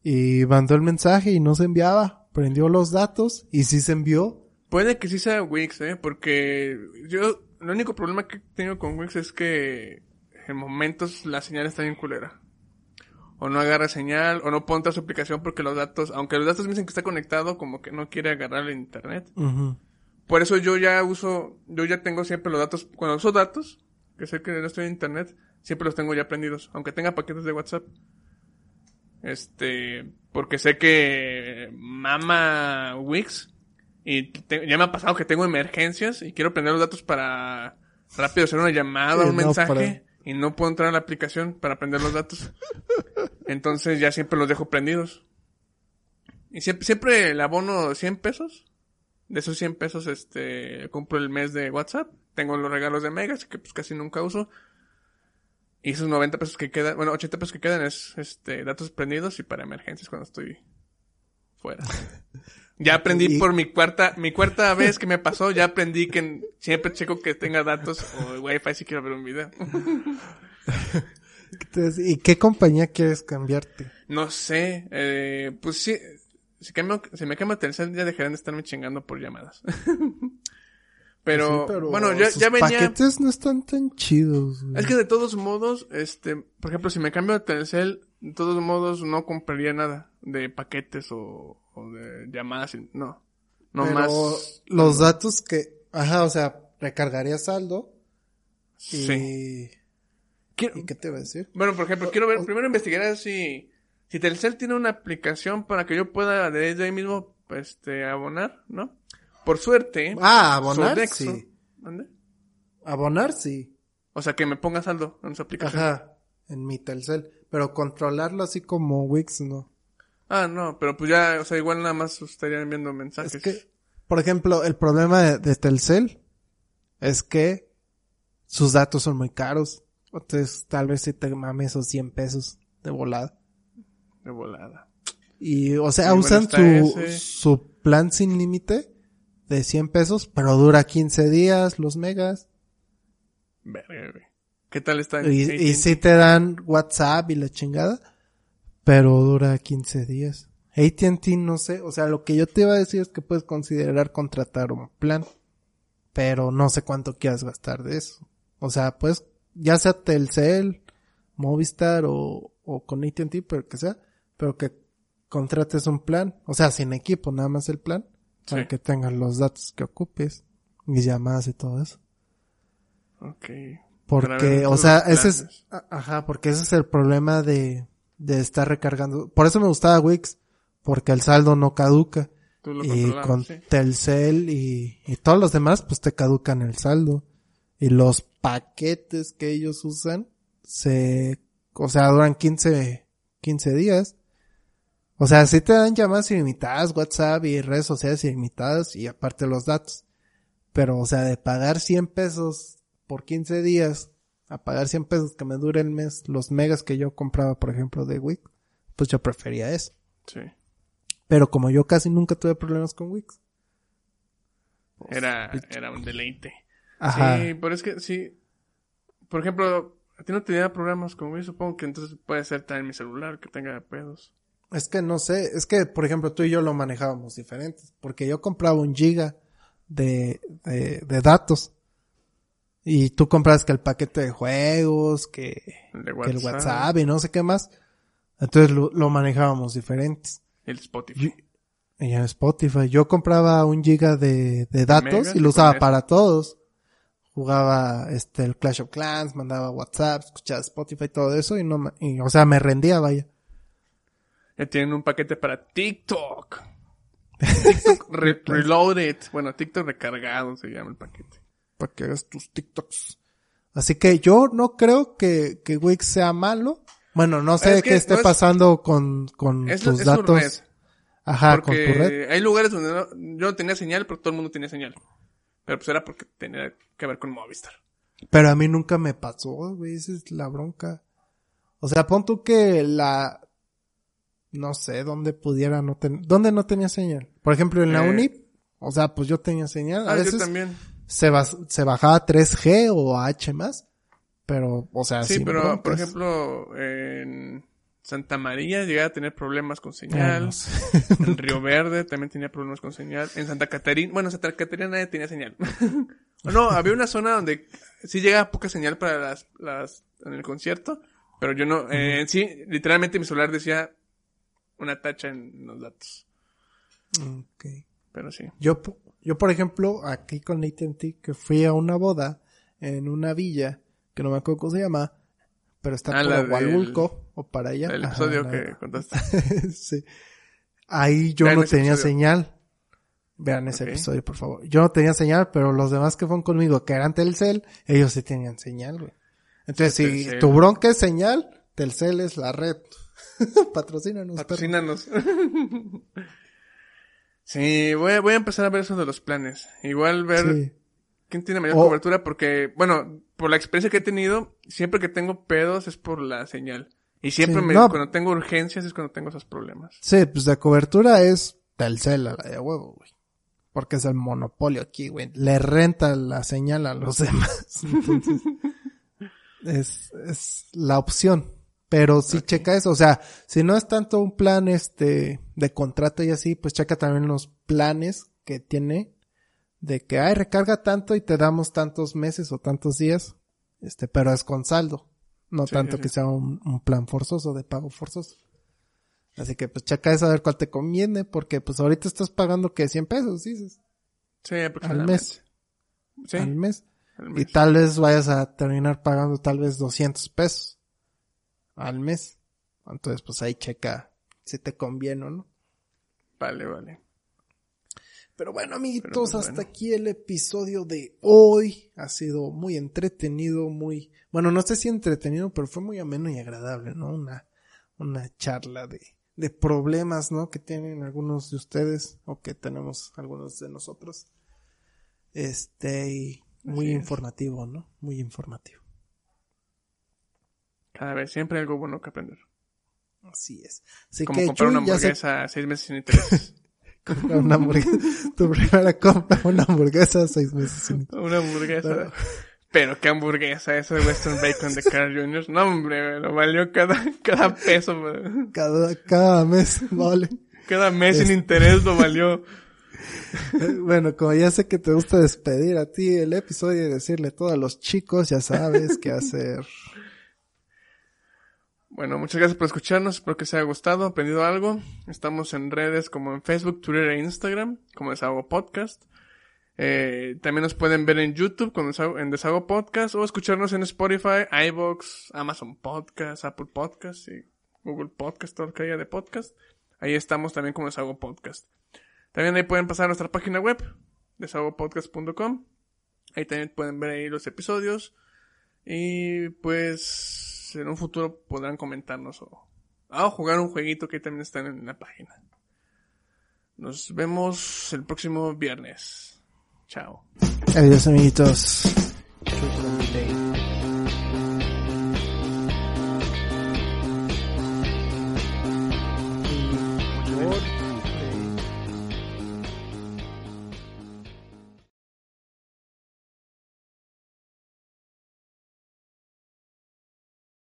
Y mandó el mensaje y no se enviaba. Prendió los datos y sí se envió. Puede que sí sea Wix, eh, porque yo, el único problema que tengo con Wix es que en momentos la señal está bien culera. O no agarra señal, o no pone su aplicación porque los datos, aunque los datos me dicen que está conectado, como que no quiere agarrar el internet. Por eso yo ya uso, yo ya tengo siempre los datos, cuando uso datos, que sé que no estoy en internet, siempre los tengo ya prendidos, aunque tenga paquetes de WhatsApp. Este, porque sé que mama Wix y te- ya me ha pasado que tengo emergencias y quiero prender los datos para rápido hacer una llamada, Sí, un no, mensaje para- y no puedo entrar a la aplicación para prender los datos. *laughs* Entonces ya siempre los dejo prendidos. Y siempre, siempre le abono 100 pesos. De esos 100 pesos, este, compro el mes de WhatsApp. Tengo los regalos de Megas, que pues casi nunca uso. Y esos 90 pesos que quedan, bueno, 80 pesos que quedan es, este, datos prendidos y para emergencias cuando estoy fuera. Ya aprendí Y- por mi cuarta, mi cuarta vez que me pasó, ya aprendí que siempre checo que tenga datos o wifi si quiero ver un video. *laughs* Entonces, ¿y qué compañía quieres cambiarte? No sé, eh, pues sí, si, cambio, si me cambio a Telcel ya dejarán de estarme chingando por llamadas. *laughs* pero, Pues Sí, pero bueno, ya, sus ya venía... paquetes no están tan chidos. güey. Es que de todos modos, este, por ejemplo, si me cambio a Telcel, de todos modos no compraría nada de paquetes o, o de llamadas, no. No Pero más. los datos que, ajá, o sea, recargaría saldo y, Sí. Quiero- ¿y qué te iba a decir? Bueno, por ejemplo, quiero ver, primero investigar si, si Telcel tiene una aplicación para que yo pueda desde ahí mismo, este, abonar, ¿no? Por suerte. Ah, abonar Sodexo- sí. ¿Mande? Abonar sí. O sea, que me ponga saldo en su aplicación. Ajá, en mi Telcel. Pero controlarlo así como Wix no. Ah, no, pero pues ya, o sea, igual nada más estarían enviando mensajes. Es que, por ejemplo, el problema de, de Telcel es que sus datos son muy caros. Entonces, tal vez si te mames esos 100 pesos de volada. De volada. Y, o sea, usan su, ese. su plan sin límite de 100 pesos, pero dura 15 días los megas. Verga, güey. ¿Qué tal está? Y, y sí te dan WhatsApp y la chingada, pero dura 15 días. AT&T no sé, o sea, lo que yo te iba a decir es que puedes considerar contratar un plan, pero no sé cuánto quieras gastar de eso. O sea, pues, ya sea Telcel, Movistar o, o con AT&T, pero que sea, pero que contrates un plan, o sea, sin equipo, nada más el plan, para que tengas los datos que ocupes, y llamadas y todo eso. Ok. Porque, o sea, ese es, ajá, porque ese es el problema de, de estar recargando. Por eso me gustaba Wix, porque el saldo no caduca. Tú lo Y con sí. Telcel y, y todos los demás, pues te caducan el saldo. Y los paquetes que ellos usan, se, o sea, duran 15, 15 días. O sea, sí te dan llamadas ilimitadas, WhatsApp y redes sociales ilimitadas y aparte los datos. Pero, o sea, de pagar 100 pesos por 15 días a pagar 100 pesos que me dure el mes, los megas que yo compraba, por ejemplo, de Wix, pues yo prefería eso. Sí. Pero como yo casi nunca tuve problemas con Wix. Era, era un deleite. Ajá. Sí, pero es que sí. Por ejemplo, a ti no te da programas como yo, supongo que entonces puede ser también mi celular que tenga pedos. Es que no sé, es que, por ejemplo, tú y yo lo manejábamos diferentes, porque yo compraba un giga de, de, de datos. Y tú compras que el paquete de juegos, que, que el WhatsApp y no sé qué más. Entonces lo, lo manejábamos diferentes. El Spotify. Y en Spotify. Yo compraba un giga de, de datos y y lo usaba para todos. Jugaba este el Clash of Clans, mandaba WhatsApp, escuchaba Spotify, todo eso y no me- y, o sea, me rendía, vaya. Ya tienen un paquete para TikTok. TikTok *laughs* re- Reloaded. Bueno, TikTok recargado se llama el paquete. Para que hagas tus TikToks. Así que yo no creo que, que Wix sea malo. Bueno, no sé Es que qué esté no es- pasando con, con Es, tus datos. red. Ajá, con tu red. hay lugares donde no- yo no tenía señal, pero todo el mundo tenía señal. Pero pues era porque tenía que ver con Movistar. Pero a mí nunca me pasó, güey, esa es la bronca. O sea, pon tú que la, no sé, dónde pudiera no tener, dónde no tenía señal. Por ejemplo, en la Eh. uni, o sea, pues yo tenía señal. A Ah, yo también. Se, bas- se bajaba 3G o H más, pero, o sea, Sí, pero por ejemplo, en Santa María llegué a tener problemas con señal. no sé. En Río Verde también tenía problemas con señal. En Santa Catarina, bueno, en Santa Catarina nadie tenía señal. *laughs* no, había una zona donde sí llegaba poca señal para las, las, en el concierto, pero yo no, eh, en sí, literalmente mi celular decía una tacha en los datos. Ok. Pero sí. Yo, yo, por ejemplo, aquí con AT&T, que fui a una boda en una villa, que no me acuerdo cómo se llama, pero está Ah, por Hualulco, o para allá. El episodio que contaste. *laughs* sí. Ahí yo no tenía episodio. señal. Vean ese episodio, por favor. Yo no tenía señal, pero los demás que fueron conmigo, que eran Telcel, ellos sí tenían señal, güey. Entonces, si Telcel. tu bronca es señal, Telcel es la red. *laughs* Patrocínanos. Patrocínanos. *laughs* sí, voy a, voy a empezar a ver eso de los planes. Igual ver Sí. quién tiene mayor cobertura porque, bueno, por la experiencia que he tenido, siempre que tengo pedos es por la señal. Y siempre Sí, me, no. cuando tengo urgencias es cuando tengo esos problemas. Sí, pues la cobertura es Telcel la de huevo, güey. Porque es el monopolio aquí, güey. Le renta la señal a los *laughs* demás. Entonces, es, es la opción. Pero sí checa eso. O sea, si no es tanto un plan este de contrato y así, pues checa también los planes que tiene de que, ay, recarga tanto y te damos tantos meses o tantos días. Este, pero es con saldo. No Sí, tanto sí, que sea un, un plan forzoso, de pago forzoso. Así que pues checa eso a ver cuál te conviene, porque pues ahorita estás pagando que 100 pesos, dices, Sí, al mes, Sí, al mes. al Y mes. tal vez vayas a terminar pagando tal vez 200 pesos al mes. Entonces pues ahí checa si te conviene o no. Vale, vale. Pero bueno, amiguitos, Pero, pues, hasta aquí el episodio de hoy. Ha sido muy entretenido, muy, bueno, no sé si entretenido, pero fue muy ameno y agradable, ¿no? Una, una charla de, de problemas, ¿no? Que tienen algunos de ustedes o que tenemos algunos de nosotros. Este, y muy Así es. informativo, ¿no? Muy informativo. Cada vez, siempre hay algo bueno que aprender. Así es. Así Como que, comprar Chuy, una se hamburguesa seis meses sin intereses. *laughs* compra una hamburguesa. tu primera compra, una hamburguesa, seis meses sin una hamburguesa. Pero- Pero qué hamburguesa, eso de Western Bacon de Carl Jr. No, hombre, lo valió cada, cada peso, güey. cada, cada mes, vale. Cada mes sin Es- interés lo valió. *laughs* Bueno, como ya sé que te gusta despedir a ti el episodio y decirle todo a los chicos, ya sabes qué hacer. Bueno, muchas gracias por escucharnos. Espero que os haya gustado, aprendido algo. Estamos en redes como en Facebook, Twitter e Instagram, como Desahogo Podcast. Eh, también nos pueden ver en YouTube con Desahogo- en Desahogo Podcast o escucharnos en Spotify, iVoox, Amazon Podcast, Apple Podcast y Google Podcast, todo lo que haya de podcast. Ahí estamos también como Desahogo Podcast. También ahí pueden pasar a nuestra página web, desahogopodcast.com. Ahí también pueden ver ahí los episodios. Y pues en un futuro podrán comentarnos o, ah, o jugar un jueguito que también está en la página. Nos vemos el próximo viernes. Chao. Adiós amiguitos.